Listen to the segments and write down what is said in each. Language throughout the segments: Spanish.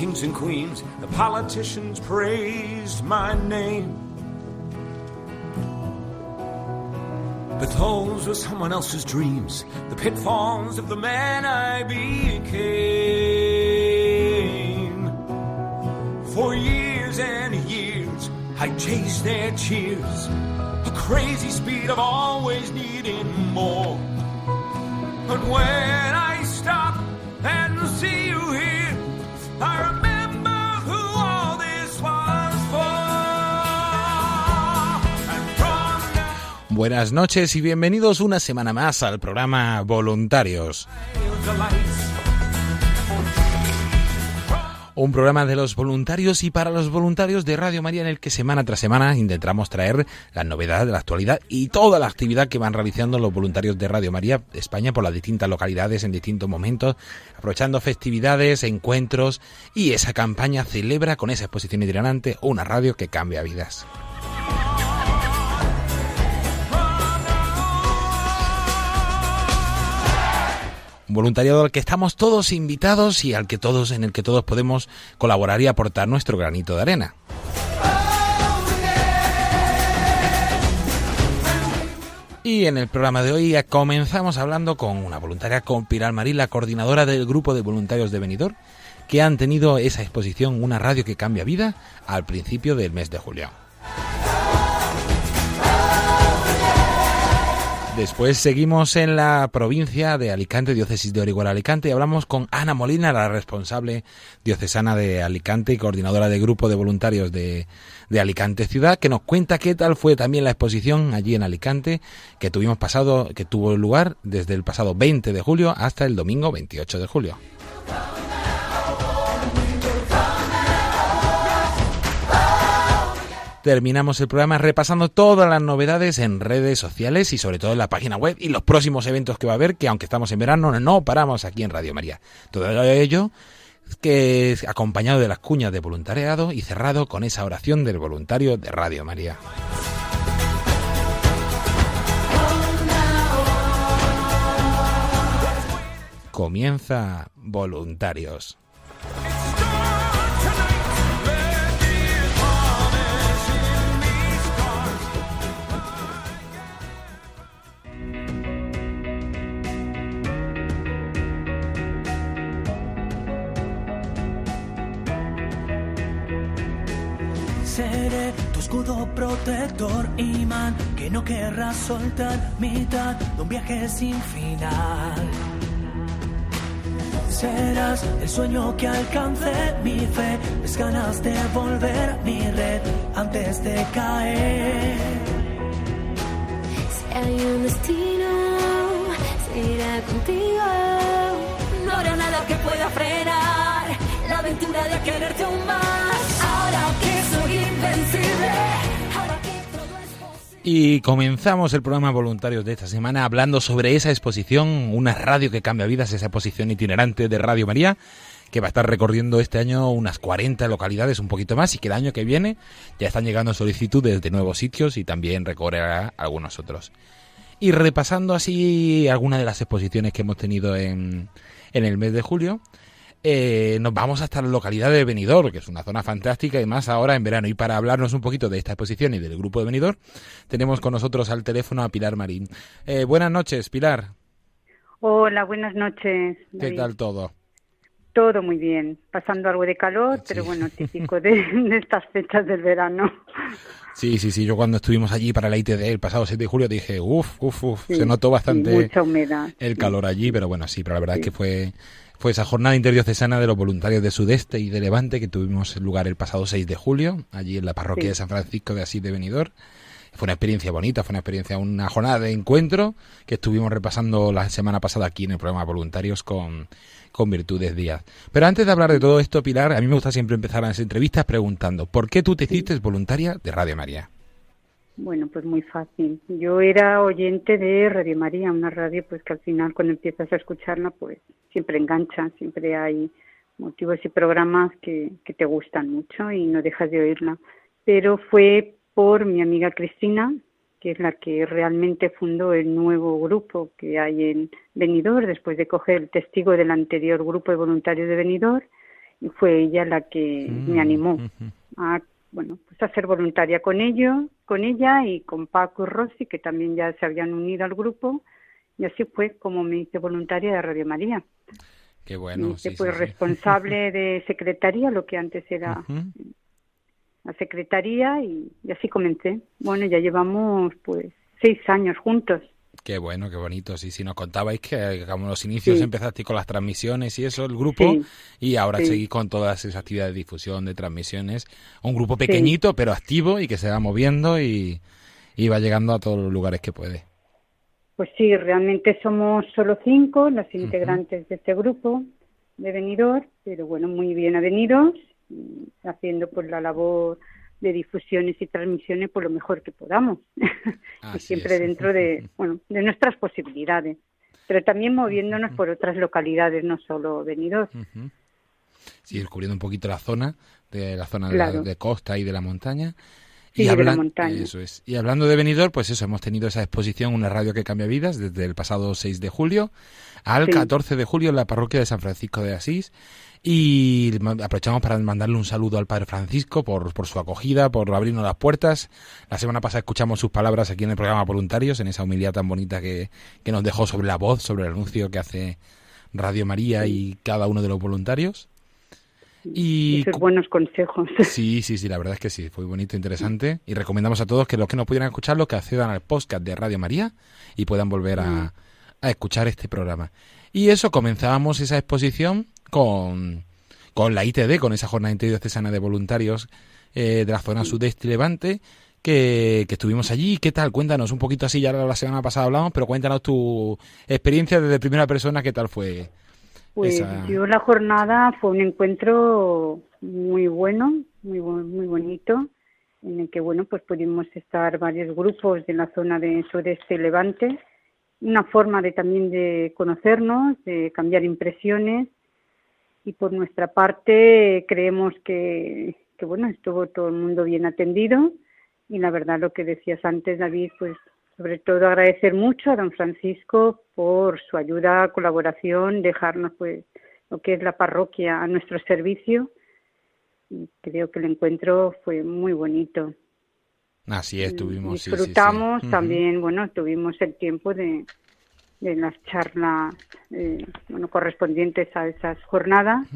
kings and queens. The politicians praised my name. But those were someone else's dreams, the pitfalls of the man I became. For years and years, I chased their cheers, the crazy speed of always needing more. But when Buenas noches y bienvenidos una semana más al programa Voluntarios. Un programa de los voluntarios y para los voluntarios de Radio María en el que semana tras semana intentamos traer las novedades de la actualidad y toda la actividad que van realizando los voluntarios de Radio María España por las distintas localidades en distintos momentos, aprovechando festividades, encuentros y esa campaña celebra con esa exposición itinerante una radio que cambia vidas. Un voluntariado al que estamos todos invitados y al que todos, en el que todos podemos colaborar y aportar nuestro granito de arena. Y en el programa de hoy comenzamos hablando con una voluntaria, con Marín, la coordinadora del grupo de voluntarios de Benidorm, que han tenido esa exposición, una radio que cambia vida, al principio del mes de julio. Después seguimos en la provincia de Alicante, diócesis de Orihuela Alicante, y hablamos con Ana Molina, la responsable diocesana de Alicante y coordinadora de grupo de voluntarios de, de Alicante Ciudad, que nos cuenta qué tal fue también la exposición allí en Alicante, que tuvimos pasado, que tuvo lugar desde el pasado 20 de julio hasta el domingo 28 de julio. Terminamos el programa repasando todas las novedades en redes sociales y sobre todo en la página web y los próximos eventos que va a haber, que aunque estamos en verano, no paramos aquí en Radio María. Todo ello que es acompañado de las cuñas de voluntariado y cerrado con esa oración del voluntario de Radio María. Comienza Voluntarios. Seré tu escudo protector, imán, que no querrás soltar, mitad de un viaje sin final. Serás el sueño que alcance mi fe, es ganas de volver mi red antes de caer. Si hay un destino, será contigo. No habrá nada que pueda frenar la aventura de quererte aún más. Y comenzamos el programa Voluntarios de esta semana hablando sobre esa exposición, una radio que cambia vidas, esa exposición itinerante de Radio María, que va a estar recorriendo este año unas 40 localidades, un poquito más, y que el año que viene ya están llegando solicitudes de nuevos sitios y también recorrerá algunos otros. Y repasando así algunas de las exposiciones que hemos tenido en, en el mes de julio, eh, nos vamos hasta la localidad de Benidorm, que es una zona fantástica y más ahora en verano. Y para hablarnos un poquito de esta exposición y del grupo de Benidorm, tenemos con nosotros al teléfono a Pilar Marín. Eh, buenas noches, Pilar. Hola, buenas noches. ¿Qué tal todo? Todo muy bien. Pasando algo de calor, Sí. pero bueno, típico de, de estas fechas del verano. Sí, sí, sí. Yo cuando estuvimos allí para la ITD el pasado 7 de julio dije, uff, uff, uff. Sí, Se notó bastante mucha humedad. el calor allí, pero bueno, sí, pero la verdad es que fue, fue esa jornada interdiocesana de los voluntarios de Sudeste y de Levante que tuvimos lugar el pasado 6 de julio, allí en la parroquia Sí. de San Francisco de Asís de Benidorm. Fue una experiencia bonita, fue una experiencia, una jornada de encuentro que estuvimos repasando la semana pasada aquí en el programa Voluntarios con, con Virtudes Díaz. Pero antes de hablar de todo esto, Pilar, a mí me gusta siempre empezar las entrevistas preguntando, ¿por qué tú te hiciste voluntaria de Radio María? Bueno, pues muy fácil. Yo era oyente de Radio María, una radio pues que al final cuando empiezas a escucharla pues siempre engancha, siempre hay motivos y programas que, que te gustan mucho y no dejas de oírla. Pero fue por mi amiga Cristina, que es la que realmente fundó el nuevo grupo que hay en Benidorm, después de coger el testigo del anterior grupo de voluntarios de Benidorm, y fue ella la que me animó Ujú. a bueno pues a ser voluntaria con ello con ella y con Paco y Rosy que también ya se habían unido al grupo. Y así fue como me hice voluntaria de Radio María. Qué me bueno, hice sí, pues sí, sí. responsable de secretaría lo que antes era la secretaría y, y así comencé. Bueno ya llevamos pues seis años juntos Qué bueno, qué bonito. Sí, sí, nos contabais que como los inicios Sí. empezasteis con las transmisiones y eso, el grupo, Sí. y ahora Sí. seguís con todas esas actividades de difusión, de transmisiones. Un grupo pequeñito, pero activo y que se va moviendo y, y va llegando a todos los lugares que puede. Pues sí, realmente somos solo cinco los integrantes de este grupo de Benidorm, pero bueno, muy bien avenidos, y haciendo pues la labor de difusiones y transmisiones por lo mejor que podamos, y siempre es. dentro de bueno de nuestras posibilidades, pero también moviéndonos por otras localidades, no solo Benidorm. Ujú. Sí, descubriendo un poquito la zona, de la zona de, la- de costa y de la montaña. Hablan-. Eso es. Y hablando de Benidorm, pues eso, hemos tenido esa exposición, una radio que cambia vidas, desde el pasado 6 de julio al Sí. 14 de julio en la parroquia de San Francisco de Asís. Y aprovechamos para mandarle un saludo al Padre Francisco por, por su acogida, por abrirnos las puertas. La semana pasada escuchamos sus palabras aquí en el programa Voluntarios, en esa humildad tan bonita que, que nos dejó sobre la voz, sobre el anuncio que hace Radio María y cada uno de los voluntarios. Y Esos buenos consejos. Sí, sí, sí, la verdad es que sí, fue bonito, interesante. Y recomendamos a todos que los que no pudieran escucharlo, que accedan al podcast de Radio María y puedan volver a, a escuchar este programa. Y eso, comenzábamos esa exposición con, con la ITD, con esa jornada interdiocesana de voluntarios eh, de la zona sudeste y levante, que, que estuvimos allí. ¿Qué tal? Cuéntanos un poquito así, ya la semana pasada hablamos, pero cuéntanos tu experiencia desde primera persona, ¿qué tal fue? Pues esa- yo la jornada fue un encuentro muy bueno, muy muy bonito, en el que bueno pues pudimos estar varios grupos de la zona de sudeste y levante, una forma de también de conocernos, de cambiar impresiones. Y por nuestra parte creemos que, que bueno estuvo todo el mundo bien atendido. Y la verdad lo que decías antes David pues sobre todo agradecer mucho a don Francisco por su ayuda, colaboración, dejarnos pues lo que es la parroquia a nuestro servicio. Y creo que el encuentro fue muy bonito. Así es, tuvimos. sí, sí, sí. Disfrutamos también, bueno, tuvimos el tiempo de, de las charlas, eh, bueno, correspondientes a esas jornadas.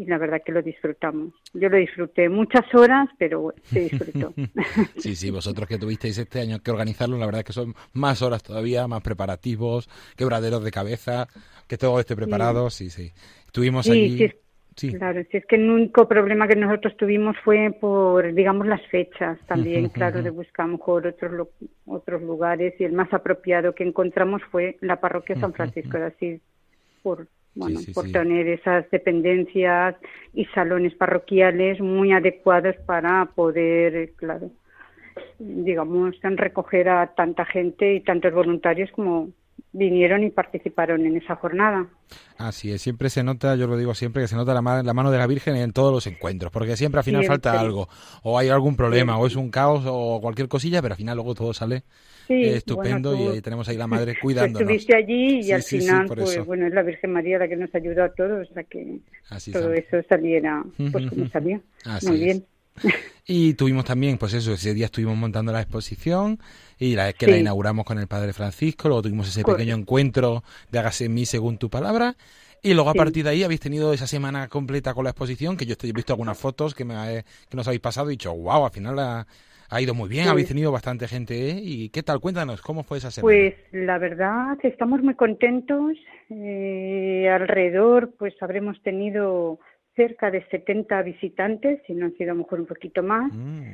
Y la verdad que lo disfrutamos. Yo lo disfruté muchas horas, pero se disfrutó. sí, sí, vosotros que tuvisteis este año que organizarlo, la verdad que son más horas todavía, más preparativos, quebraderos de cabeza, que todo esté preparado, sí, sí. Estuvimos allí. Sí. Claro, si es que el único problema que nosotros tuvimos fue por, digamos, las fechas también, claro, de buscar mejor otros, otros lugares y el más apropiado que encontramos fue la parroquia San Francisco de Asís, por, bueno, por tener esas dependencias y salones parroquiales muy adecuados para poder, claro, digamos, recoger a tanta gente y tantos voluntarios como vinieron y participaron en esa jornada. Así es, siempre se nota, yo lo digo siempre, que se nota la, mano de la Virgen en todos los encuentros, porque siempre al final falta algo, o hay algún problema, o es un caos, o cualquier cosilla, pero al final luego todo sale eh, estupendo y ahí tenemos ahí la Madre cuidándonos. Estuviste allí y al final, pues bueno, es la Virgen María la que nos ayudó a todos a que todo eso saliera pues como salió. Muy bien. Y tuvimos también, pues eso, ese día estuvimos montando la exposición y la que la inauguramos con el Padre Francisco, luego tuvimos ese pequeño encuentro de Hágase en mí según tu palabra. Y luego a partir de ahí habéis tenido esa semana completa con la exposición, que yo he visto algunas fotos que, me, que nos habéis pasado y dicho, wow, al final ha ido muy bien, habéis tenido bastante gente. ¿eh? ¿Y qué tal? Cuéntanos, ¿cómo fue esa semana? Pues la verdad estamos muy contentos. Eh, alrededor, pues habremos tenido cerca de 70 visitantes, si no han sido a lo mejor un poquito más. Mm,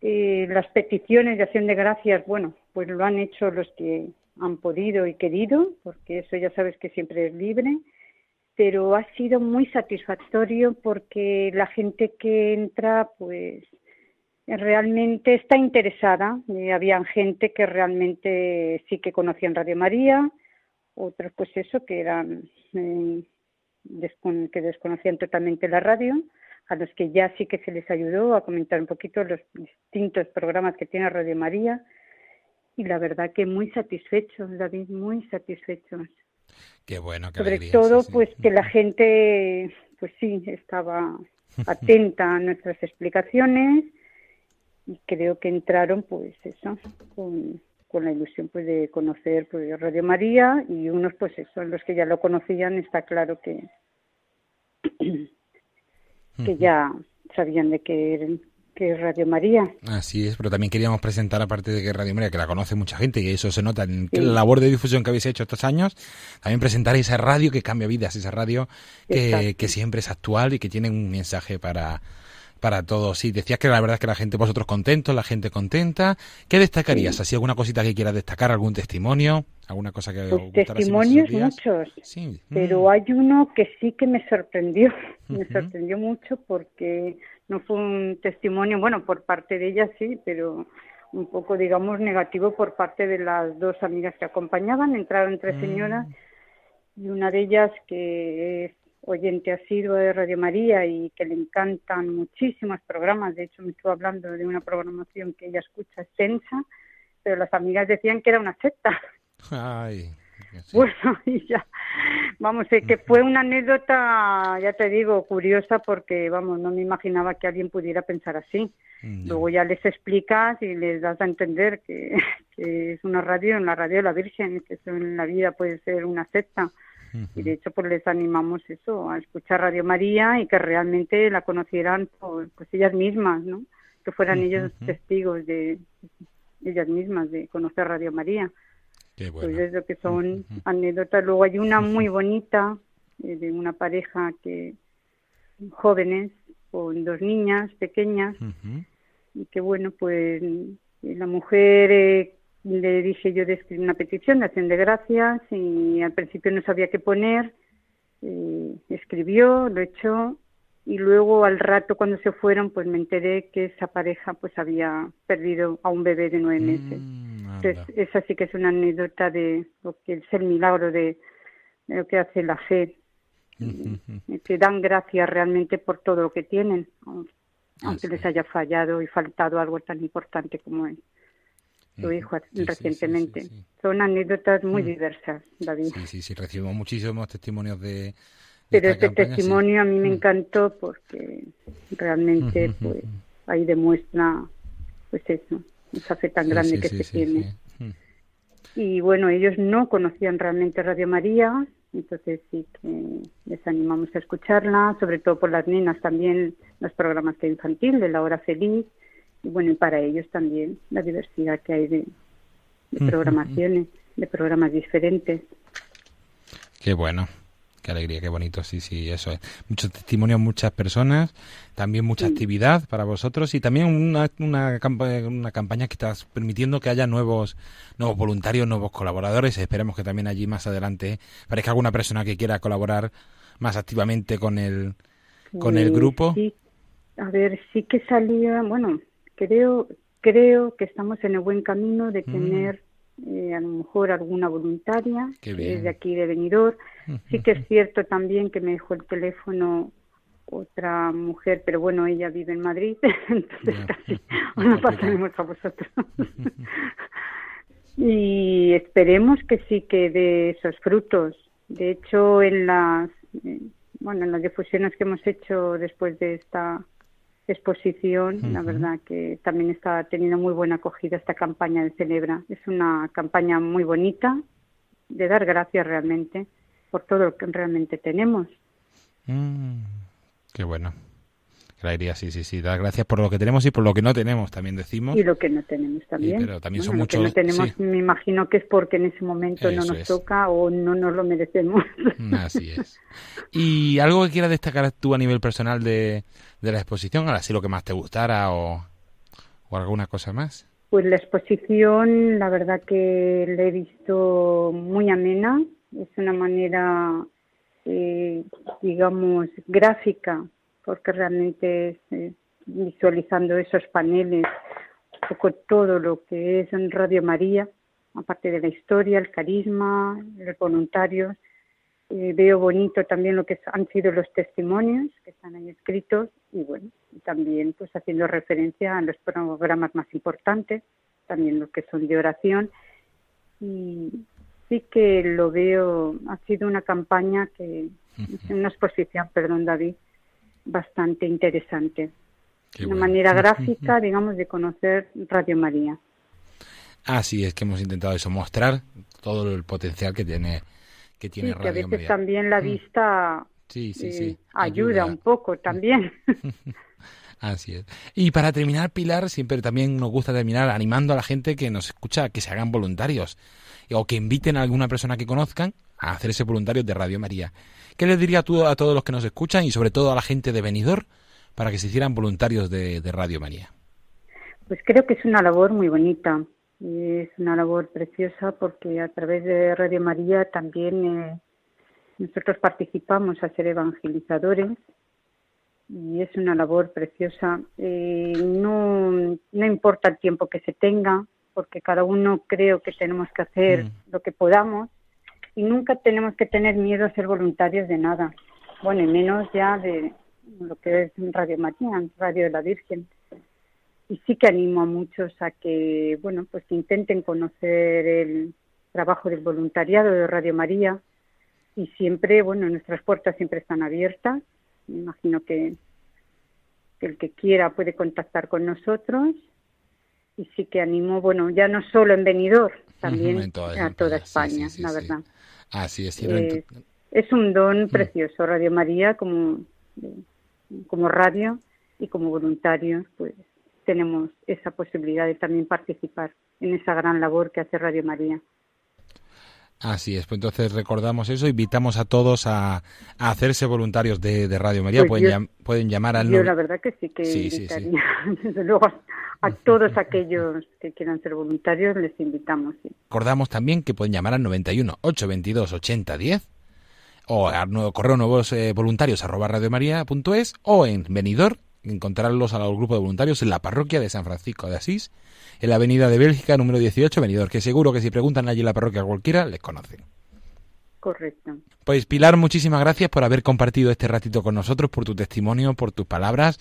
eh, las peticiones de acción de gracias, bueno, pues lo han hecho los que han podido y querido, porque eso ya sabes que siempre es libre, pero ha sido muy satisfactorio porque la gente que entra, pues realmente está interesada. Eh, habían gente que realmente sí que conocían Radio María, otros pues eso, que eran eh, que desconocían totalmente la radio, a los que ya sí que se les ayudó a comentar un poquito los distintos programas que tiene Radio María y la verdad que muy satisfechos, David, muy satisfechos. Qué bueno, qué Sobre todo, pues que la gente, pues sí, estaba atenta a nuestras explicaciones y creo que entraron, pues eso, con, con la ilusión pues de conocer pues, Radio María y unos pues eso, los que ya lo conocían está claro que que ya sabían de qué que es Radio María. Así es, pero también queríamos presentar, aparte de que Radio María, que la conoce mucha gente, y eso se nota en la labor de difusión que habéis hecho estos años, también presentar esa radio que cambia vidas, esa radio que, que siempre es actual y que tiene un mensaje para, para todos. Sí, decías que la verdad es que la gente, vosotros contentos, la gente contenta. ¿Qué destacarías? ¿Así alguna cosita que quieras destacar? ¿Algún testimonio? ¿Alguna cosa que pues testimonios muchos, sí. pero mm. hay uno que sí que me sorprendió, me sorprendió mucho porque no fue un testimonio, bueno, por parte de ella sí, pero un poco, digamos, negativo por parte de las dos amigas que acompañaban. Entraron tres mm. señoras y una de ellas que es oyente asiduo de Radio María y que le encantan muchísimos programas. De hecho, me estuvo hablando de una programación que ella escucha extensa, pero las amigas decían que era una secta. Ay, Bueno, y ya, vamos, es que fue una anécdota, ya te digo, curiosa porque, vamos, no me imaginaba que alguien pudiera pensar así. Luego ya les explicas y les das a entender que, que es una radio, en la radio de la Virgen, que eso en la vida puede ser una secta y de hecho, pues les animamos eso, a escuchar Radio María y que realmente la conocieran por, pues ellas mismas, ¿no? Que fueran ellos testigos de ellas mismas de conocer Radio María. Qué Pues es lo que son anécdotas. Luego hay una muy bonita eh, de una pareja que jóvenes con dos niñas pequeñas. Y que bueno pues la mujer eh, le dije yo de escribir una petición de acción de gracias y al principio no sabía qué poner. Eh, escribió, lo echó y luego al rato cuando se fueron pues me enteré que esa pareja pues había perdido a un bebé de nueve mm, meses. Entonces esa sí que es una anécdota de lo que es el milagro de, lo que hace la fe. que dan gracias realmente por todo lo que tienen, aunque les haya fallado y faltado algo tan importante como es su hijo recientemente. Son anécdotas muy mm. diversas, David. Sí, sí, sí, recibimos muchísimos testimonios de... Pero este testimonio a mí me mm. encantó porque realmente pues ahí demuestra pues eso, esa fe tan grande que se tiene. Mm. Y bueno, ellos no conocían realmente Radio María, Entonces sí que les animamos a escucharla, sobre todo por las nenas también los programas de infantil, de la hora feliz, y bueno, y para ellos también la diversidad que hay de, de programaciones, de programas diferentes. Qué bueno. Qué alegría, qué bonito, sí, sí, eso es. Muchos testimonios, muchas personas, también mucha actividad para vosotros y también una, una, una campaña que está permitiendo que haya nuevos, nuevos voluntarios, nuevos colaboradores. Esperemos que también allí más adelante parezca alguna persona que quiera colaborar más activamente con el, con el Eh, grupo. Sí, a ver, sí que salía, bueno, creo, creo que estamos en el buen camino de Mm. tener eh, a lo mejor alguna voluntaria Qué que bien. es de aquí de Benidorm. Sí que es cierto también que me dejó el teléfono otra mujer, pero bueno, ella vive en Madrid, entonces Ya. casi os lo pasaremos a vosotros. y esperemos que sí que dé esos frutos. De hecho, en las eh, bueno, en las difusiones que hemos hecho después de esta exposición, la verdad que también está teniendo muy buena acogida esta campaña de Celebra. Es una campaña muy bonita, de dar gracias realmente por todo lo que realmente tenemos. Mm, qué bueno. Sí, sí, sí. Dar gracias por lo que tenemos y por lo que no tenemos, también decimos. Y lo que no tenemos también. pero también son Bueno, lo que muchos- no tenemos, sí. me imagino que es porque en ese momento no nos es. toca o no nos lo merecemos. Así es. ¿Y algo que quieras destacar tú a nivel personal de, de la exposición? Ahora sí lo que más te gustara o, o alguna cosa más. Pues la exposición, la verdad que la he visto muy amena. Es una manera, eh, digamos, gráfica, porque realmente eh, visualizando esos paneles, un poco todo lo que es en Radio María, aparte de la historia, el carisma, los voluntarios. Eh, veo bonito también lo que han sido los testimonios que están ahí escritos y bueno, también pues haciendo referencia a los programas más importantes, también los que son de oración y sí que lo veo, ha sido una campaña que, una exposición, perdón David, bastante interesante. Qué una bueno. manera gráfica, digamos, de conocer Radio María. Así es que hemos intentado eso, mostrar todo el potencial que tiene que tiene Sí, que a Radio veces María. también la Mm. vista Sí, sí, eh, sí. ayuda, un poco también. Así es. Y para terminar, Pilar, siempre también nos gusta terminar animando a la gente que nos escucha que se hagan voluntarios o que inviten a alguna persona que conozcan a hacerse voluntarios de Radio María. ¿Qué les diría tú a todos los que nos escuchan y sobre todo a la gente de Benidorm para que se hicieran voluntarios de, de Radio María? Pues creo que es una labor muy bonita y es una labor preciosa porque a través de Radio María también eh, nosotros participamos a ser evangelizadores y es una labor preciosa. Eh, no, no importa el tiempo que se tenga porque cada uno creo que tenemos que hacer Mm. lo que podamos y nunca tenemos que tener miedo a ser voluntarios de nada. Bueno, y menos ya de lo que es Radio María, Radio de la Virgen. Y sí que animo a muchos a que bueno pues que intenten conocer el trabajo del voluntariado de Radio María. Y siempre bueno nuestras puertas siempre están abiertas. Me imagino que, que el que quiera puede contactar con nosotros. Y sí que animo bueno ya no solo en Benidorm también toda a toda España, sí, España sí, sí, la verdad Así es. Eh, es un don precioso Radio María como como radio y como voluntarios pues tenemos esa posibilidad de también participar en esa gran labor que hace Radio María. Así es, pues entonces recordamos eso, invitamos a todos a, a hacerse voluntarios de, de Radio María, Pues pueden, yo- llam- pueden llamar al... Yo la verdad que sí que Sí, sí, sí. invitaría, desde luego a, todos aquellos que quieran ser voluntarios les invitamos. sí. Recordamos también que pueden llamar al 91 822 8010 o al nuevo correo nuevos eh, voluntarios arroba radiomaria.es o en Benidorm encontrarlos al grupo de voluntarios en la parroquia de San Francisco de Asís, en la avenida de Bélgica número 18, Benidorm, que seguro que si preguntan allí en la parroquia a cualquiera, les conocen. Correcto. Pues Pilar, muchísimas gracias por haber compartido este ratito con nosotros, por tu testimonio, por tus palabras.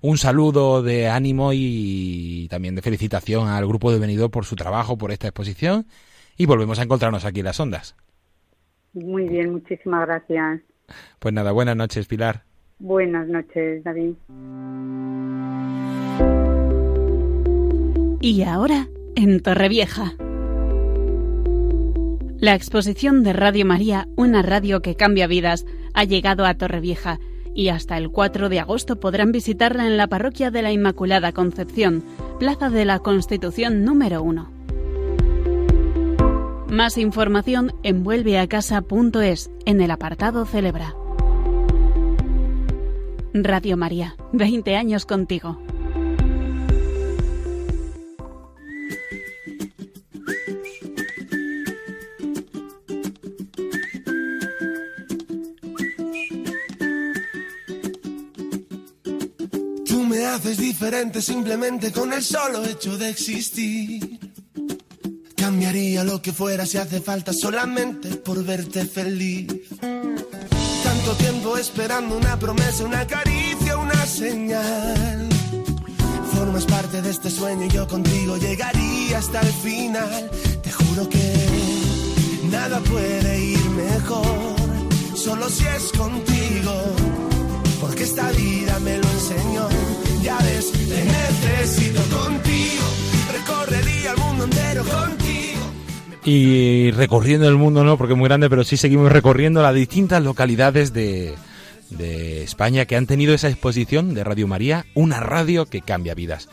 Un saludo de ánimo y también de felicitación al grupo de Benidorm por su trabajo, por esta exposición. Y volvemos a encontrarnos aquí en las ondas. Muy bien, muchísimas gracias. Pues nada, buenas noches, Pilar. Buenas noches, David. Y ahora, en Torrevieja. La exposición de Radio María, una radio que cambia vidas, ha llegado a Torrevieja y hasta el 4 de agosto podrán visitarla en la parroquia de la Inmaculada Concepción, Plaza de la Constitución número 1. Más información en vuelveacasa.es en el apartado Celebra. Radio María, 20 años contigo. Tú me haces diferente simplemente con el solo hecho de existir. Cambiaría lo que fuera si hace falta solamente por verte feliz. Tanto tiempo esperando una promesa, una caricia, una señal. Formas parte de este sueño y yo contigo llegaría hasta el final. Te juro que nada puede ir mejor, solo si es contigo. Porque esta vida me lo enseñó. Ya ves, te necesito contigo. Y recorriendo el mundo, no, porque es muy grande, pero sí seguimos recorriendo las distintas localidades de, de España que han tenido esa exposición de Radio María, una radio que cambia vidas.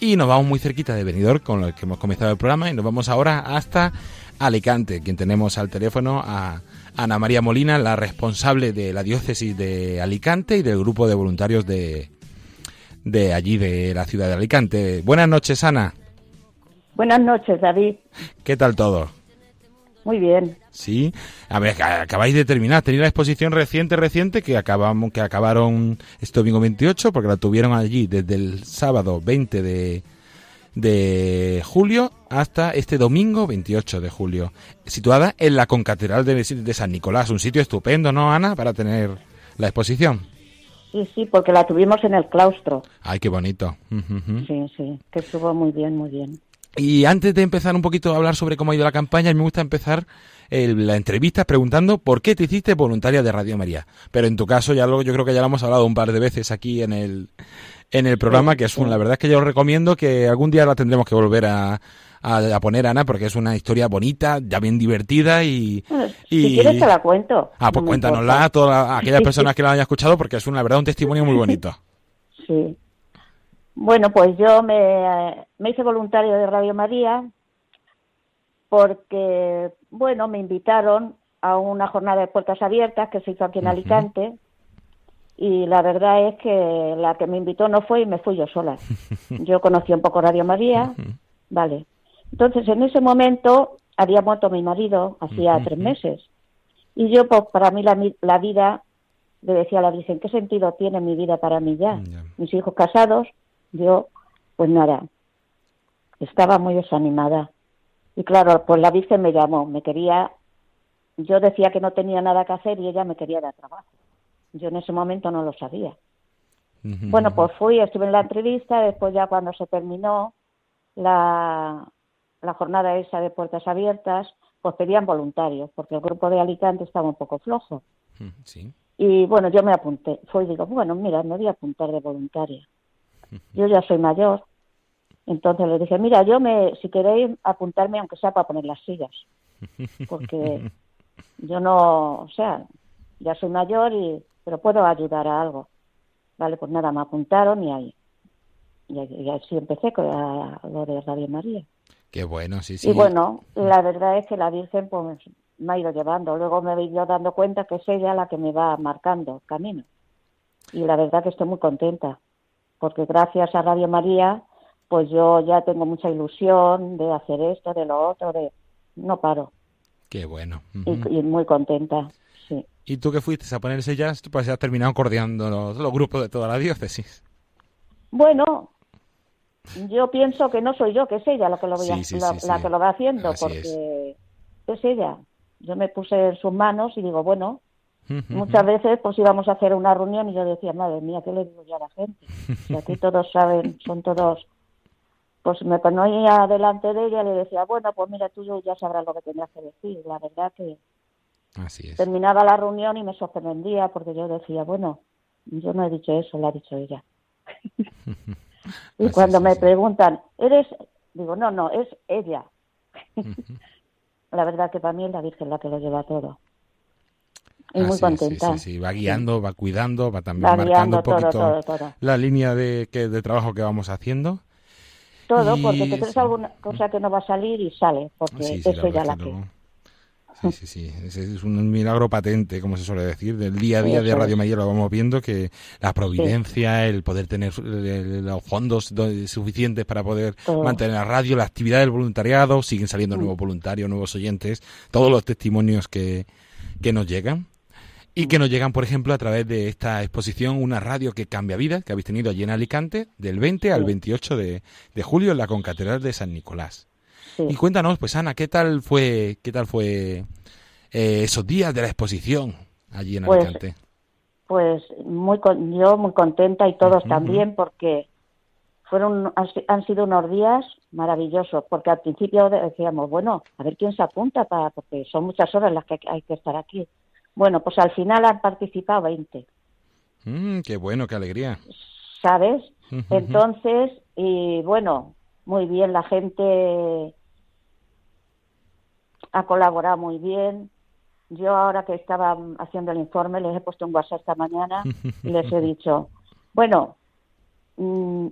Y nos vamos muy cerquita de Benidorm, con lo que hemos comenzado el programa, y nos vamos ahora hasta Alicante, quien tenemos al teléfono a Ana María Molina, la responsable de la diócesis de Alicante y del grupo de voluntarios de, de allí, de la ciudad de Alicante. Buenas noches, Ana. Buenas noches, David. ¿Qué tal todo? Muy bien. Sí, a ver, acabáis de terminar, tenéis la exposición reciente, reciente, que acabamos, que acabaron este domingo 28, porque la tuvieron allí desde el sábado 20 de, de julio hasta este domingo 28 de julio, situada en la concatedral de, de San Nicolás, un sitio estupendo, ¿no, Ana, para tener la exposición? Sí, sí, porque la tuvimos en el claustro. Ay, qué bonito. Sí, sí, que estuvo muy bien, muy bien. Y antes de empezar un poquito a hablar sobre cómo ha ido la campaña, me gusta empezar el- la entrevista preguntando por qué te hiciste voluntaria de Radio María. Pero en tu caso, ya lo, yo creo que ya lo hemos hablado un par de veces aquí en el, en el programa, que es un, la verdad es que yo os recomiendo que algún día la tendremos que volver a, a, a poner, Ana, porque es una historia bonita, ya bien divertida y... Y- Si quieres te la cuento. Ah, pues no cuéntanosla a todas aquellas personas que la hayan escuchado, porque es una la verdad un testimonio muy bonito. Sí. Bueno, pues yo me, me hice voluntario de Radio María porque, bueno, me invitaron a una jornada de puertas abiertas que se hizo aquí en. Alicante y la verdad es que la que me invitó no fue y me fui yo sola. Yo conocí un poco Radio María, vale. Entonces, en ese momento había muerto mi marido, hacía tres meses. Y yo, pues, para mí la, la vida, le decía a la Virgen, ¿qué sentido tiene mi vida para mí? Ya. Mis hijos casados, yo, pues nada, estaba muy desanimada. Y claro, pues la Virgen me llamó, me quería, yo decía que no tenía nada que hacer y ella me quería dar trabajo. Yo en ese momento no lo sabía. Bueno, pues fui, estuve en la entrevista, después ya cuando se terminó la, la jornada esa de puertas abiertas, pues pedían voluntarios, porque el grupo de Alicante estaba un poco flojo. Sí. Y bueno, yo me apunté. Fue y digo, bueno, mira, me voy a apuntar de voluntaria. Yo ya soy mayor. Entonces le dije, mira, yo me, si queréis apuntarme, aunque sea para poner las sillas. Porque yo no, o sea, ya soy mayor y, pero puedo ayudar a algo. Vale, pues nada, me apuntaron y ahí. Y, ahí- y así empecé con la- lo de Radio María. Qué bueno, sí, sí. Y bueno, la verdad es que la Virgen pues me ha ido llevando. Luego me he ido dando cuenta que es ella la que me va marcando camino. Y la verdad que estoy muy contenta, porque gracias a Radio María, pues yo ya tengo mucha ilusión de hacer esto, de lo otro, de no paro. Qué bueno. Y, muy contenta, sí. ¿Y tú que fuiste a ponerse ya? Pues has terminado coordinando los, los grupos de toda la diócesis. Bueno, yo pienso que no soy yo, que es ella la que lo, voy a- Sí, la, sí, la sí. que lo va haciendo, Así porque es ella. Yo me puse en sus manos y digo, bueno, Muchas veces pues íbamos a hacer una reunión y yo decía, madre mía, ¿qué le digo yo a la gente? Si aquí todos saben, son todos... Pues me ponía delante de ella y le decía, bueno, pues mira, tú ya sabrás lo que tendrás que decir. La verdad que Así es. terminaba la reunión y me sorprendía porque yo decía, bueno, yo no he dicho eso, lo ha dicho ella. y Así cuando es, me preguntan, ¿eres...? Digo, no, no, es ella. la verdad que para mí es la Virgen la que lo lleva todo. Y Ah, muy sí, contenta. Sí, sí, sí, va guiando, va cuidando, va también Va marcando un poquito todo, todo, todo. la línea de, que, de trabajo que vamos haciendo. Todo, Y porque te crees sí. alguna cosa que no va a salir y sale, porque Sí, sí, eso ya la que Sí, sí, sí. Es un milagro patente, como se suele decir, del día a día de Radio. María. Lo vamos viendo que la providencia, el poder tener los fondos do- suficientes para poder Todo. mantener la radio, la actividad del voluntariado, siguen saliendo Mm. nuevos voluntarios, nuevos oyentes, todos los testimonios que, que nos llegan. Y que nos llegan, por ejemplo, a través de esta exposición, una radio que cambia vidas, que habéis tenido allí en Alicante, del 20 al Sí. 28 de, de julio en la Concatedral de San Nicolás. Sí. Y cuéntanos, pues Ana, ¿qué tal fue, qué tal fue eh, esos días de la exposición allí en Pues, Alicante? Pues muy con- yo muy contenta y todos también porque fueron han sido unos días maravillosos porque al principio decíamos bueno a ver quién se apunta para porque son muchas horas las que hay que estar aquí bueno pues al final han participado 20 Mm, qué bueno, qué alegría. sabes entonces y bueno muy bien la gente ha colaborado muy bien. Yo ahora que estaba haciendo el informe les he puesto un WhatsApp esta mañana y les he dicho, bueno, mm,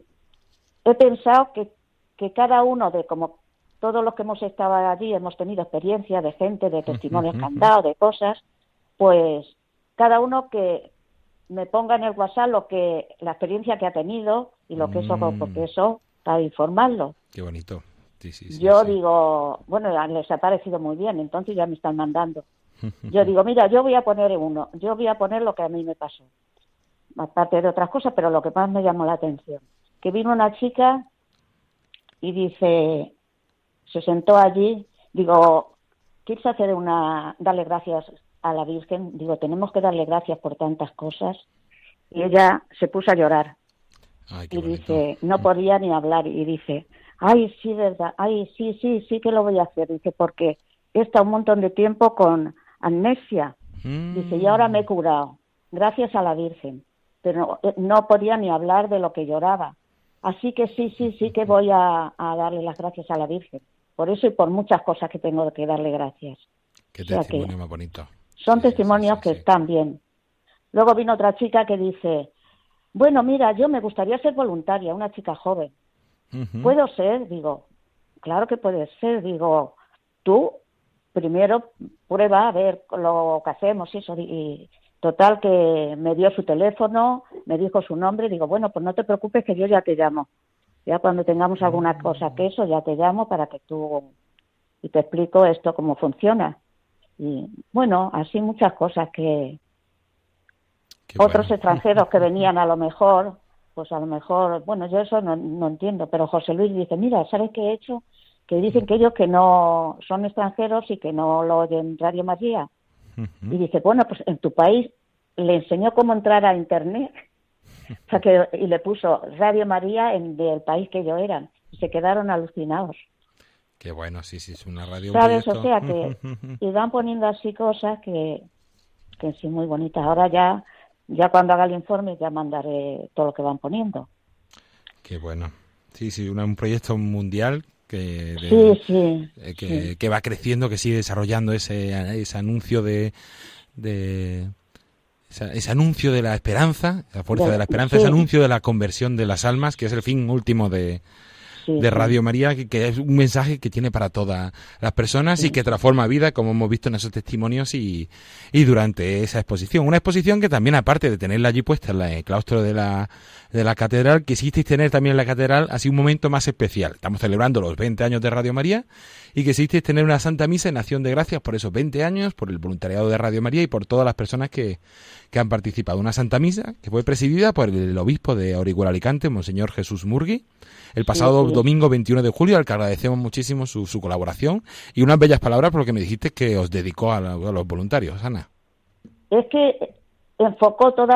he pensado que, que cada uno de como todos los que hemos estado allí hemos tenido experiencia de gente, de testimonios que han dado, de cosas, pues cada uno que me ponga en el WhatsApp lo que la experiencia que ha tenido y lo que eso, Mm. porque eso para informarlo. Qué bonito. Sí, sí, sí, yo digo, bueno, les ha parecido muy bien, entonces ya me están mandando. Yo digo, mira, yo voy a poner uno, yo voy a poner lo que a mí me pasó, aparte de otras cosas, pero lo que más me llamó la atención, que vino una chica y dice, se sentó allí, digo, ¿quieres hacer una, darle gracias a la Virgen? Digo, tenemos que darle gracias por tantas cosas. Y ella se puso a llorar Ay, y bonito. dice, no podía ni hablar y dice, ay, sí, verdad, ay, sí, sí, sí que lo voy a hacer. Dice, porque he estado un montón de tiempo con amnesia. Mm, Dice, y ahora me he curado, gracias a la Virgen. Pero no, no podía ni hablar de lo que lloraba. Así que sí, sí, sí que voy a, a darle las gracias a la Virgen. Por eso y por muchas cosas que tengo que darle gracias. Qué o sea que- testimonio más bonito. Son testimonios que están bien. Luego vino otra chica que dice, bueno, mira, yo me gustaría ser voluntaria, una chica joven. ¿Puedo ser? Digo, claro que puedes ser. Digo, tú primero prueba a ver lo que hacemos y eso. Y total que me dio su teléfono, me dijo su nombre. Digo, bueno, pues no te preocupes que yo ya te llamo. Ya cuando tengamos alguna cosa que eso, ya te llamo para que tú... Y te explico esto cómo funciona. Y bueno, así muchas cosas que Qué otros bueno. extranjeros que venían a lo mejor, pues a lo mejor, bueno, yo eso no, no entiendo, pero José Luis dice, mira, ¿sabes qué he hecho? Que dicen que ellos que no son extranjeros y que no lo oyen Radio María. Y dice, bueno, pues en tu país le enseñó cómo entrar a Internet o sea que, y le puso Radio María en del país que ellos eran. Y se quedaron alucinados. Qué bueno, sí, sí, es una radio. un ¿Sabes? proyecto. O sea que y van poniendo así cosas que, que sí muy bonitas. Ahora ya, ya cuando haga el informe ya mandaré todo lo que van poniendo. Qué bueno. Sí, sí, una- un proyecto mundial que, de- Sí, sí. eh, que, sí. que va creciendo, que sigue desarrollando ese, ese anuncio de, de ese anuncio de la esperanza, la fuerza De- de la esperanza, ese anuncio de la conversión de las almas, que es el fin último de, sí, de. Radio María, que, que es un mensaje que tiene para todas las personas y que transforma vida, como hemos visto en esos testimonios y, y durante esa exposición. Una exposición que también, aparte de tenerla allí puesta en el claustro de la, de la catedral, quisisteis tener también en la catedral así un momento más especial. Estamos celebrando los 20 años de Radio María y quisisteis tener una Santa Misa en acción de gracias por esos 20 años, por el voluntariado de Radio María y por todas las personas que, que han participado. Una Santa Misa que fue presidida por el obispo de Orihuela Alicante, Monseñor Jesús Murgui, el pasado sí. domingo 21 de julio, al que agradecemos muchísimo su, su colaboración y unas bellas palabras por lo que me dijiste que os dedicó a, la- a los voluntarios, Ana. Es que enfocó todo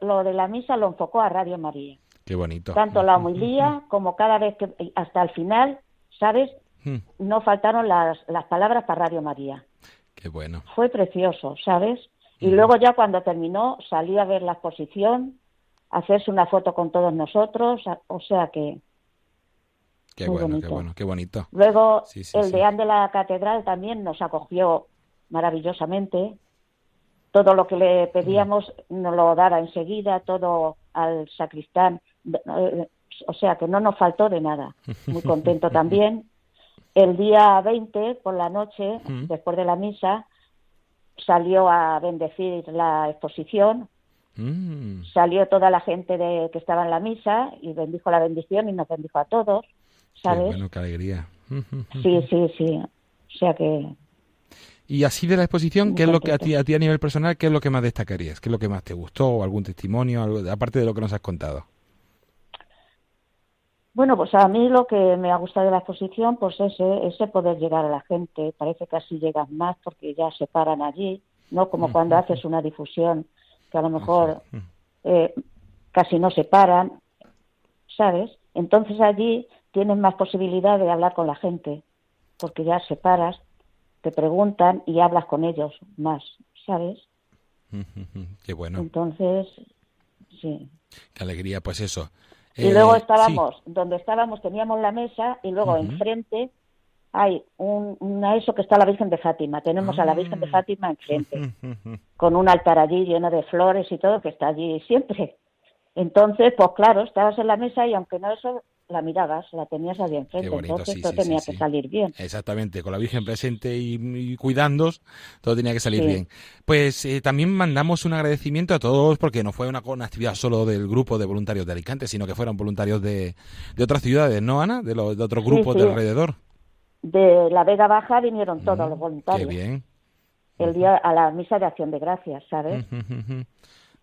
lo de la misa, lo enfocó a Radio María. Qué bonito. Tanto la homilía como cada vez que, hasta el final, ¿sabes? Mm, No faltaron las, las palabras para Radio María. Qué bueno. Fue precioso, ¿sabes? Y luego ya cuando terminó salí a ver la exposición, a hacerse una foto con todos nosotros, o sea que Qué bueno, bonito. qué bueno, qué bonito. Luego, Sí, sí, el sí. deán de la catedral también nos acogió maravillosamente. Todo lo que le pedíamos nos lo daba enseguida, todo al sacristán. O sea que no nos faltó de nada. Muy contento también. El día 20, por la noche, después de la misa, salió a bendecir la exposición. Mm, Salió toda la gente de, que estaba en la misa y bendijo la bendición y nos bendijo a todos. qué ¿Sabes? bueno, qué alegría. Sí, sí, sí. O sea que Y así de la exposición, ¿qué es lo que a ti, a ti a nivel personal, qué es lo que más destacarías? ¿Qué es lo que más te gustó? ¿O algún testimonio? algo- aparte de lo que nos has contado. Bueno, pues a mí lo que me ha gustado de la exposición, pues ese, ese poder llegar a la gente. Parece que así llegas más porque ya se paran allí, no como cuando haces una difusión que a lo mejor eh, casi no se paran, ¿sabes? Entonces allí tienes más posibilidad de hablar con la gente porque ya se paras, te preguntan y hablas con ellos más, ¿sabes? Qué bueno, Entonces, sí. qué alegría, pues eso. Y Eh, luego sí. estábamos, donde estábamos teníamos la mesa y luego enfrente hay un, una eso que está la Virgen de Fátima. Tenemos a la Virgen Ah. de Fátima enfrente, con un altar allí lleno de flores y todo, que está allí siempre. Entonces, pues claro, estabas en la mesa y aunque no eso, la mirabas, la tenías allí enfrente. Qué bonito, Entonces sí, todo sí, tenía sí, que salir bien. Exactamente, con la Virgen presente y, y cuidándos, todo tenía que salir bien. Pues eh, también mandamos un agradecimiento a todos, porque no fue una, una actividad solo del grupo de voluntarios de Alicante, sino que fueron voluntarios de, de otras ciudades, ¿no, Ana? De, los de otros grupos de alrededor. De la Vega Baja vinieron todos los Mm, Qué voluntarios. bien. El día a la misa de acción de gracias, ¿sabes?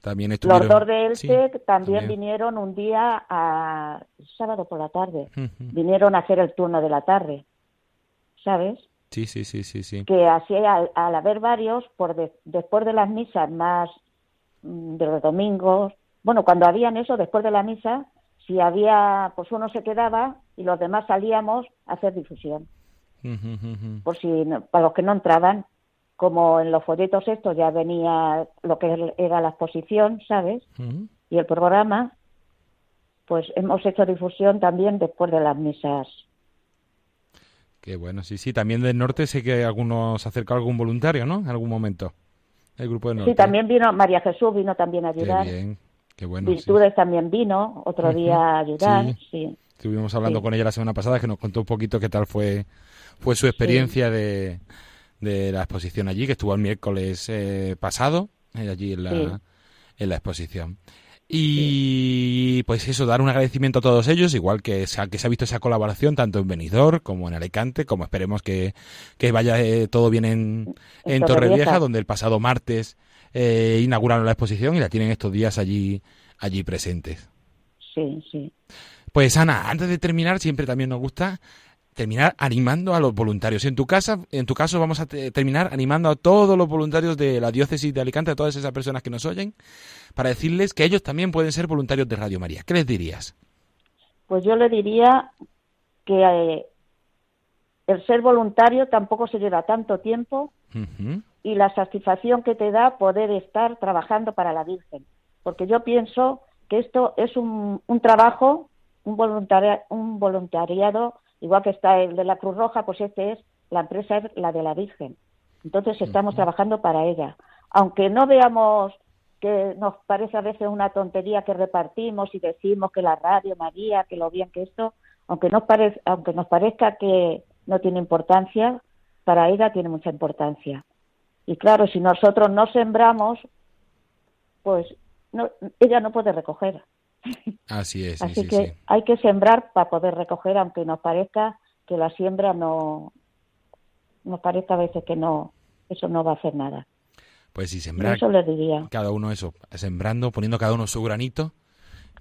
También Los dos de Elche Sí, también, también. vinieron un día a sábado por la tarde. Vinieron a hacer el turno de la tarde, ¿sabes? Sí, sí, sí, sí, sí. Que así al, al haber varios, por de- después de las misas más mm, de los domingos, bueno, cuando habían eso, después de la misa, si había, pues uno se quedaba y los demás salíamos a hacer difusión, por si para los que no entraban, como en los folletos estos ya venía lo que era la exposición, ¿sabes? Y el programa, pues hemos hecho difusión también después de las misas. Qué bueno, sí, sí. También del norte sé que algunos acerca algún voluntario, ¿no? En algún momento. El grupo del norte. Sí, también vino María Jesús, vino también a Qué ayudar. bien, qué bueno. sí. Virtudes también vino otro día a ayudar, sí. sí. Estuvimos hablando Sí. con ella la semana pasada, que nos contó un poquito qué tal fue, fue su experiencia de, de la exposición allí, que estuvo el miércoles eh, pasado, eh, allí en la, Sí. en la exposición. Y pues eso, dar un agradecimiento a todos ellos, igual que se ha, que se ha visto esa colaboración tanto en Benidorm como en Alicante, como esperemos que, que vaya eh, todo bien en, En en Torrevieja. Donde el pasado martes inauguraron la exposición y la tienen estos días allí, allí presentes. Sí, sí. Pues Ana, antes de terminar, siempre también nos gusta terminar animando a los voluntarios. En tu casa, en tu caso, vamos a te- terminar animando a todos los voluntarios de la diócesis de Alicante, a todas esas personas que nos oyen, para decirles que ellos también pueden ser voluntarios de Radio María. ¿Qué les dirías? Pues yo le diría que eh, el ser voluntario tampoco se lleva tanto tiempo y la satisfacción que te da poder estar trabajando para la Virgen. Porque yo pienso que esto es un, un trabajo, un, voluntaria- un voluntariado, igual que está el de la Cruz Roja, pues este es, la empresa es la de la Virgen. Entonces estamos trabajando para ella. Aunque no veamos que nos parece a veces una tontería que repartimos y decimos que la radio María, que lo bien que esto, aunque nos, parez- aunque nos parezca que no tiene importancia, para ella tiene mucha importancia. Y claro, si nosotros no sembramos, pues no, ella no puede recoger. Así es, sí, Así sí, que sí. hay que sembrar para poder recoger, aunque nos parezca que la siembra no, nos parezca a veces que no, eso no va a hacer nada. Pues sí, sembrar Eso le diría. cada uno eso, sembrando, poniendo cada uno su granito,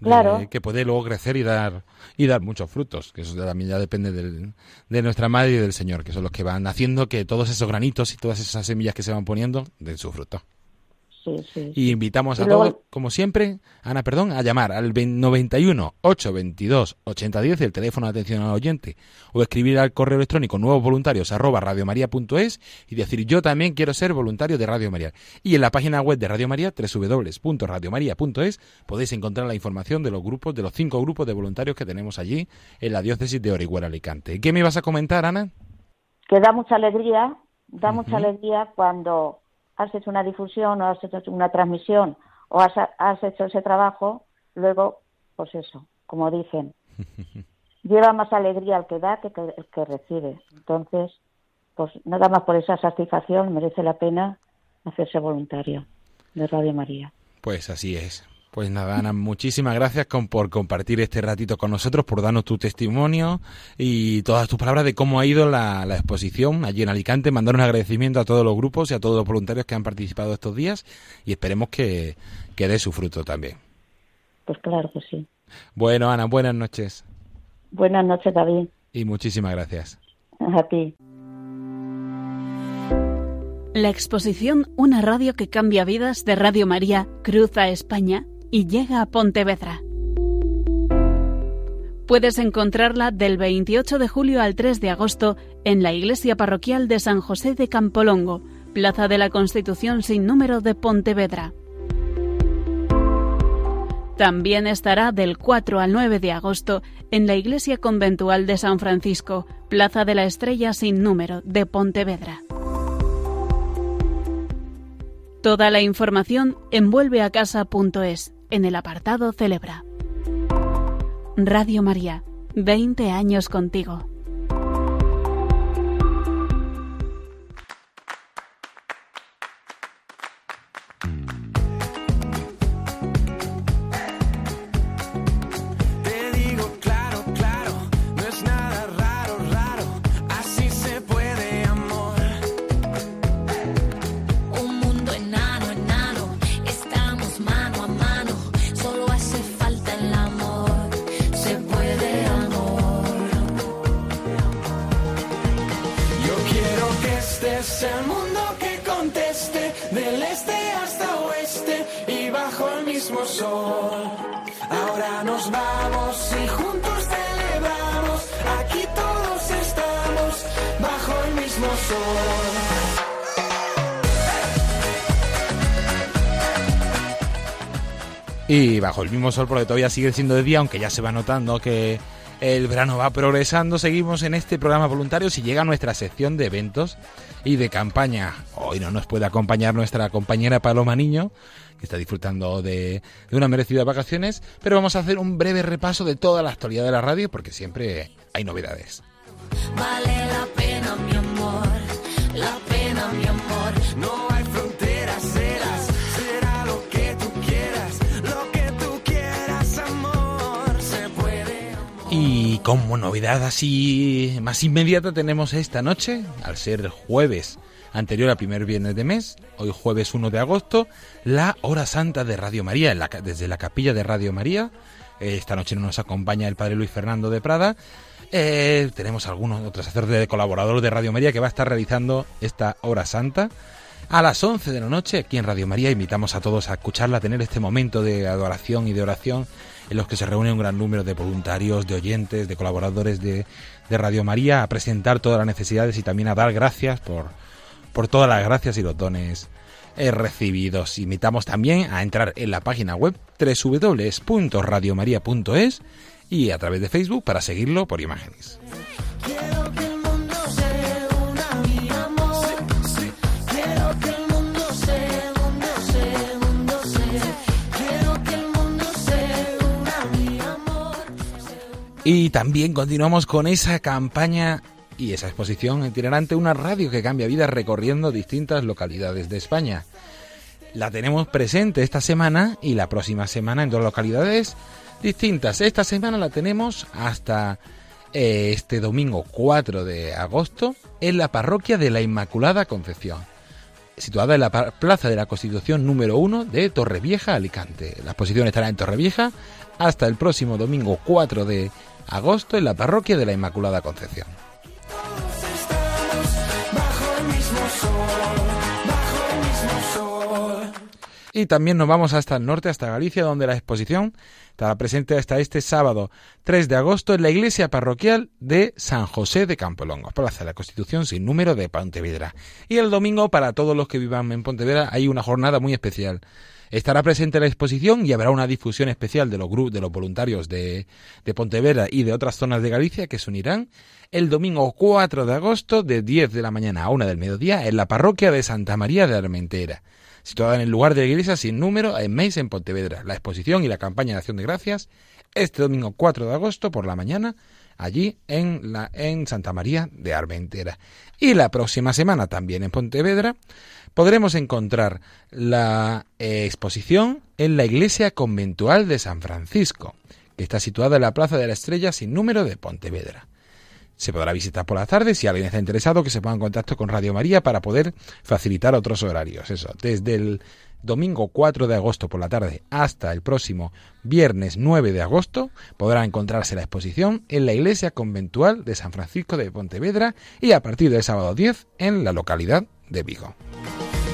de- Claro. que puede luego crecer y dar y dar muchos frutos, que eso también ya depende del- de nuestra madre y del Señor, que son los que van haciendo que todos esos granitos y todas esas semillas que se van poniendo den su fruto. Sí, sí. Y invitamos Y a luego- todos, como siempre, Ana, perdón, a llamar al 20 91 822 8010, el teléfono de atención al oyente, o escribir al correo electrónico nuevos voluntarios arroba radiomaria.es y decir yo también quiero ser voluntario de Radio María. Y en la página web de Radio María, www.radiomaria.es, podéis encontrar la información de los grupos, de los cinco grupos de voluntarios que tenemos allí en la diócesis de Orihuela Alicante. ¿Qué me ibas a comentar, Ana? que da mucha alegría, da mucha alegría cuando has hecho una difusión o has hecho una transmisión o has, has hecho ese trabajo, luego, pues eso, como dicen, lleva más alegría al que da que el que recibe. Entonces, pues nada más por esa satisfacción merece la pena hacerse voluntario de Radio María. Pues así es. Pues nada, Ana, muchísimas gracias con- por compartir este ratito con nosotros, por darnos tu testimonio y todas tus palabras de cómo ha ido la, la exposición allí en Alicante. Mandar un agradecimiento a todos los grupos y a todos los voluntarios que han participado estos días y esperemos que, que dé su fruto también. Pues claro que sí. Bueno, Ana, buenas noches Buenas noches, David. y muchísimas gracias. A ti. La exposición Una radio que cambia vidas de Radio María cruza España y llega a Pontevedra. Puedes encontrarla del 28 de julio al 3 de agosto en la iglesia parroquial de San José de Campolongo, Plaza de la Constitución sin número de Pontevedra. También estará del 4 al 9 de agosto en la iglesia conventual de San Francisco, Plaza de la Estrella sin número de Pontevedra. Toda la información en vuelveacasa.es en el apartado Celebra. Radio María, 20 años contigo. Sol. Ahora nos vamos y juntos celebramos, aquí todos estamos bajo el mismo sol. Y bajo el mismo sol, porque todavía sigue siendo de día, aunque ya se va notando que el verano va progresando, seguimos en este programa voluntario y llega nuestra sección de eventos y de campaña. Hoy no nos puede acompañar nuestra compañera Paloma Niño, que está disfrutando de, de unas merecidas vacaciones, pero vamos a hacer un breve repaso de toda la actualidad de la radio, porque siempre hay novedades. Vale la pena, mi amor, la pena, mi amor. No hay fronteras, serás, será lo que tú quieras, lo que tú quieras, amor, se puede. Y como novedad así más inmediata tenemos esta noche, al ser jueves anterior al primer viernes de mes, hoy jueves 1 de agosto, la hora santa de Radio María, en la desde la capilla de Radio María. Eh, Esta noche nos acompaña el padre Luis Fernando de Prada. Eh, tenemos algunos otros sacerdotes colaboradores de Radio María que va a estar realizando esta hora santa. A las 11 de la noche, aquí en Radio María, invitamos a todos a escucharla, a tener este momento de adoración y de oración en los que se reúne un gran número de voluntarios, de oyentes, de colaboradores de, de Radio María, a presentar todas las necesidades y también a dar gracias por, por todas las gracias y los dones recibidos. Invitamos también a entrar en la página web www.radiomaria.es y a través de Facebook para seguirlo por imágenes. Y también continuamos con esa campaña y esa exposición itinerante, una radio que cambia vidas recorriendo distintas localidades de España. La tenemos presente esta semana y la próxima semana en dos localidades distintas. Esta semana la tenemos hasta eh, este domingo 4 de agosto en la parroquia de la Inmaculada Concepción, situada en la Plaza de la Constitución número 1 de Torrevieja, Alicante. La exposición estará en Torrevieja hasta el próximo domingo 4 de agosto en la parroquia de la Inmaculada Concepción. Y también nos vamos hasta el norte, hasta Galicia, donde la exposición estará presente hasta este sábado 3 de agosto en la iglesia parroquial de San José de Campolongo, Plaza de la Constitución sin número de Pontevedra. Y el domingo, para todos los que vivan en Pontevedra, hay una jornada muy especial. Estará presente la exposición y habrá una difusión especial de los grupos de los voluntarios de, de Pontevedra y de otras zonas de Galicia que se unirán el domingo 4 de agosto de 10 de la mañana a 1 del mediodía en la parroquia de Santa María de Armentera situada en el lugar de la iglesia sin número en Meis, en Pontevedra. La exposición y la campaña de acción de gracias este domingo 4 de agosto por la mañana allí en, la, en Santa María de Armentera. Y la próxima semana también en Pontevedra podremos encontrar la exposición en la iglesia conventual de San Francisco, que está situada en la Plaza de la Estrella sin número de Pontevedra se podrá visitar por la tarde. Si alguien está interesado, que se ponga en contacto con Radio María para poder facilitar otros horarios. Eso, desde el domingo 4 de agosto por la tarde hasta el próximo viernes 9 de agosto podrá encontrarse la exposición en la iglesia conventual de San Francisco de Pontevedra y a partir del sábado 10 en la localidad de Vigo.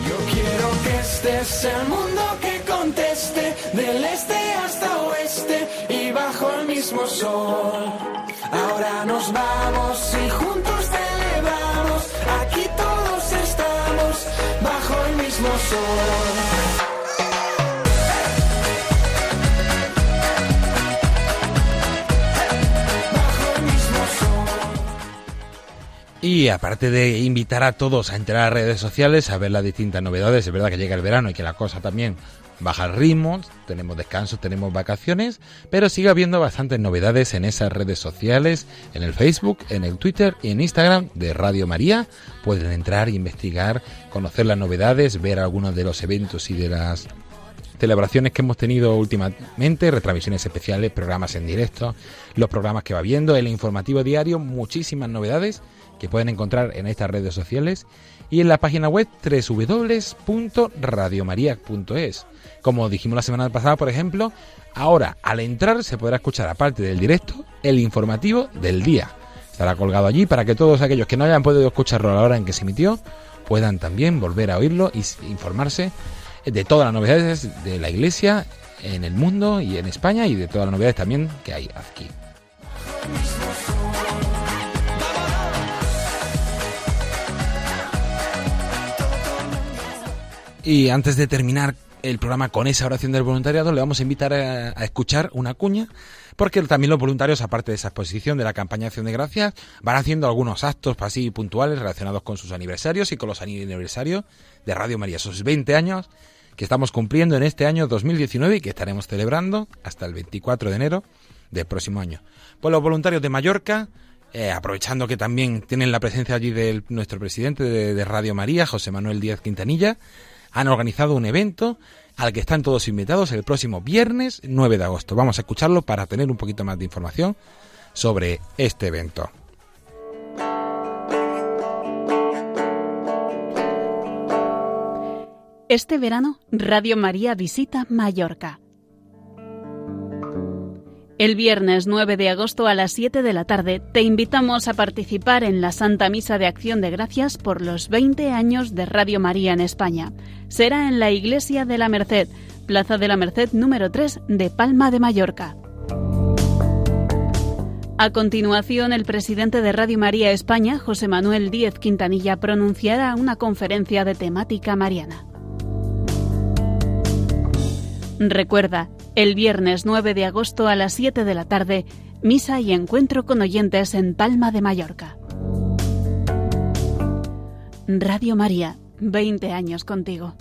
Yo quiero que estés el mundo que conteste del este hasta oeste y bajo el mismo sol. Ahora nos vamos y juntos celebramos. Aquí todos estamos bajo el mismo sol. Bajo el mismo sol. Y aparte de invitar a todos a entrar a redes sociales, a ver las distintas novedades, es verdad que llega el verano y que la cosa también baja el ritmo, tenemos descansos, tenemos vacaciones, pero sigue habiendo bastantes novedades en esas redes sociales, en el Facebook, en el Twitter y en Instagram de Radio María. Pueden entrar, investigar, conocer las novedades, ver algunos de los eventos y de las celebraciones que hemos tenido últimamente, retransmisiones especiales, programas en directo, los programas que va viendo, el informativo diario, muchísimas novedades que pueden encontrar en estas redes sociales y en la página web www.radiomaria.es. Como dijimos la semana pasada, por ejemplo, ahora al entrar se podrá escuchar, aparte del directo, el informativo del día. Estará colgado allí para que todos aquellos que no hayan podido escucharlo a la hora en que se emitió puedan también volver a oírlo y s- informarse de todas las novedades de la Iglesia en el mundo y en España y de todas las novedades también que hay aquí. Y antes de terminar el programa con esa oración del voluntariado, le vamos a invitar a, escuchar una cuña, porque también los voluntarios, aparte de esa exposición de la campaña Acción de Gracias, van haciendo algunos actos así puntuales relacionados con sus aniversarios y con los aniversarios de Radio María, esos 20 años que estamos cumpliendo en este año 2019 y que estaremos celebrando hasta el 24 de enero del próximo año. Pues los voluntarios de Mallorca, eh, aprovechando que también tienen la presencia allí de nuestro presidente de, de Radio María, José Manuel Díaz Quintanilla, han organizado un evento al que están todos invitados el próximo viernes 9 de agosto. Vamos a escucharlo para tener un poquito más de información sobre este evento. Este verano, Radio María visita Mallorca. El viernes 9 de agosto a las 7 de la tarde te invitamos a participar en la Santa Misa de Acción de Gracias por los 20 años de Radio María en España. Será en la Iglesia de la Merced, Plaza de la Merced número 3 de Palma de Mallorca. A continuación, el presidente de Radio María España, José Manuel Díez Quintanilla, pronunciará una conferencia de temática mariana. Recuerda, el viernes 9 de agosto a las 7 de la tarde, misa y encuentro con oyentes en Palma de Mallorca. Radio María, 20 años contigo.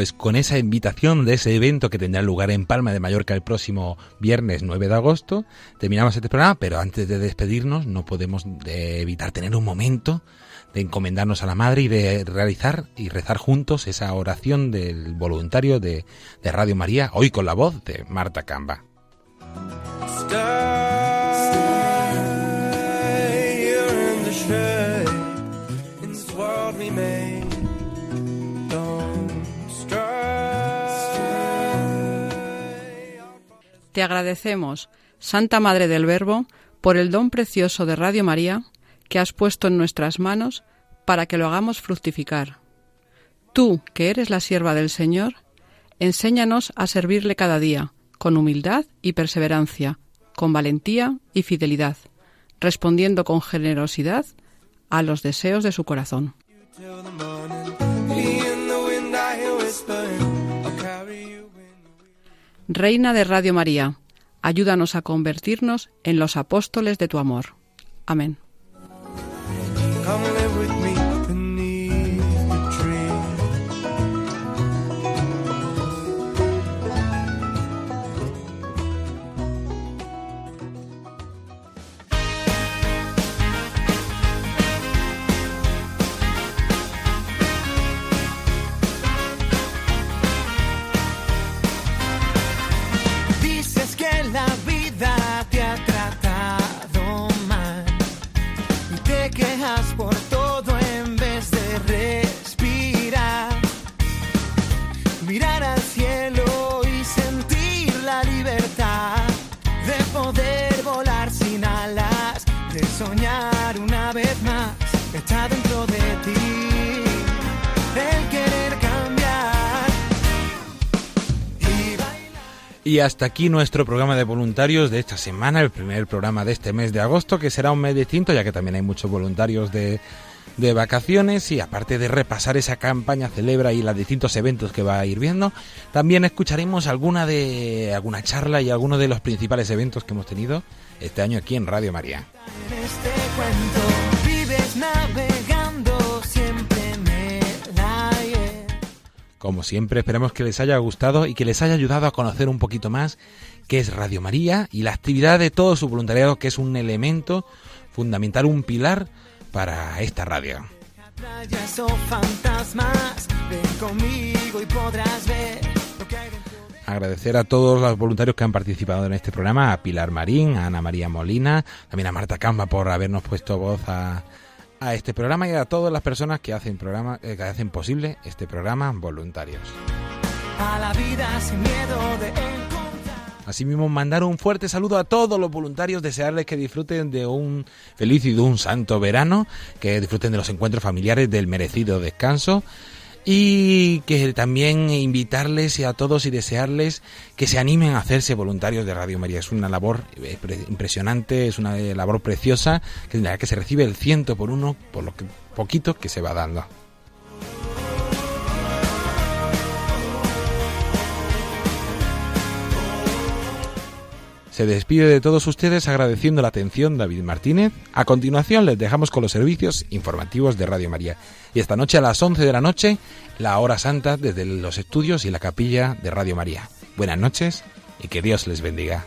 Pues con esa invitación de ese evento que tendrá lugar en Palma de Mallorca el próximo viernes 9 de agosto, terminamos este programa, pero antes de despedirnos no podemos de evitar tener un momento de encomendarnos a la Madre y de realizar y rezar juntos esa oración del voluntario de, de Radio María, hoy con la voz de Marta Camba. Te agradecemos, Santa Madre del Verbo, por el don precioso de Radio María que has puesto en nuestras manos para que lo hagamos fructificar. Tú, que eres la sierva del Señor, enséñanos a servirle cada día, con humildad y perseverancia, con valentía y fidelidad, respondiendo con generosidad a los deseos de su corazón. Reina de Radio María, ayúdanos a convertirnos en los apóstoles de tu amor. Amén. Hasta aquí nuestro programa de voluntarios de esta semana, el primer programa de este mes de agosto, que será un mes distinto, ya que también hay muchos voluntarios de, de vacaciones y aparte de repasar esa campaña celebra y los distintos eventos que va a ir viendo, también escucharemos alguna de alguna charla y algunos de los principales eventos que hemos tenido este año aquí en Radio María. Como siempre, esperamos que les haya gustado y que les haya ayudado a conocer un poquito más qué es Radio María y la actividad de todo su voluntariado, que es un elemento fundamental, un pilar para esta radio. Agradecer a todos los voluntarios que han participado en este programa, a Pilar Marín, a Ana María Molina, también a Marta Camba por habernos puesto voz a, a este programa y a todas las personas que hacen programa eh, que hacen posible este programa voluntarios. A la vida sin miedo de Asimismo, mandar un fuerte saludo a todos los voluntarios, desearles que disfruten de un feliz y de un santo verano, que disfruten de los encuentros familiares, del merecido descanso y que también invitarles a todos y desearles que se animen a hacerse voluntarios de Radio María. Es una labor eh, impresionante, es una eh, labor preciosa que, que se recibe el ciento por uno por lo que poquito que se va dando. Se despide de todos ustedes agradeciendo la atención David Martínez. A continuación les dejamos con los servicios informativos de Radio María. Y esta noche a las 11 de la noche, la hora santa desde los estudios y la capilla de Radio María. Buenas noches y que Dios les bendiga.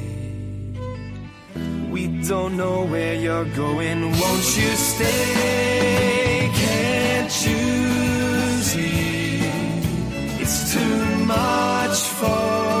We don't know where you're going. Won't you stay? Can't you see? It's too much for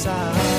Side.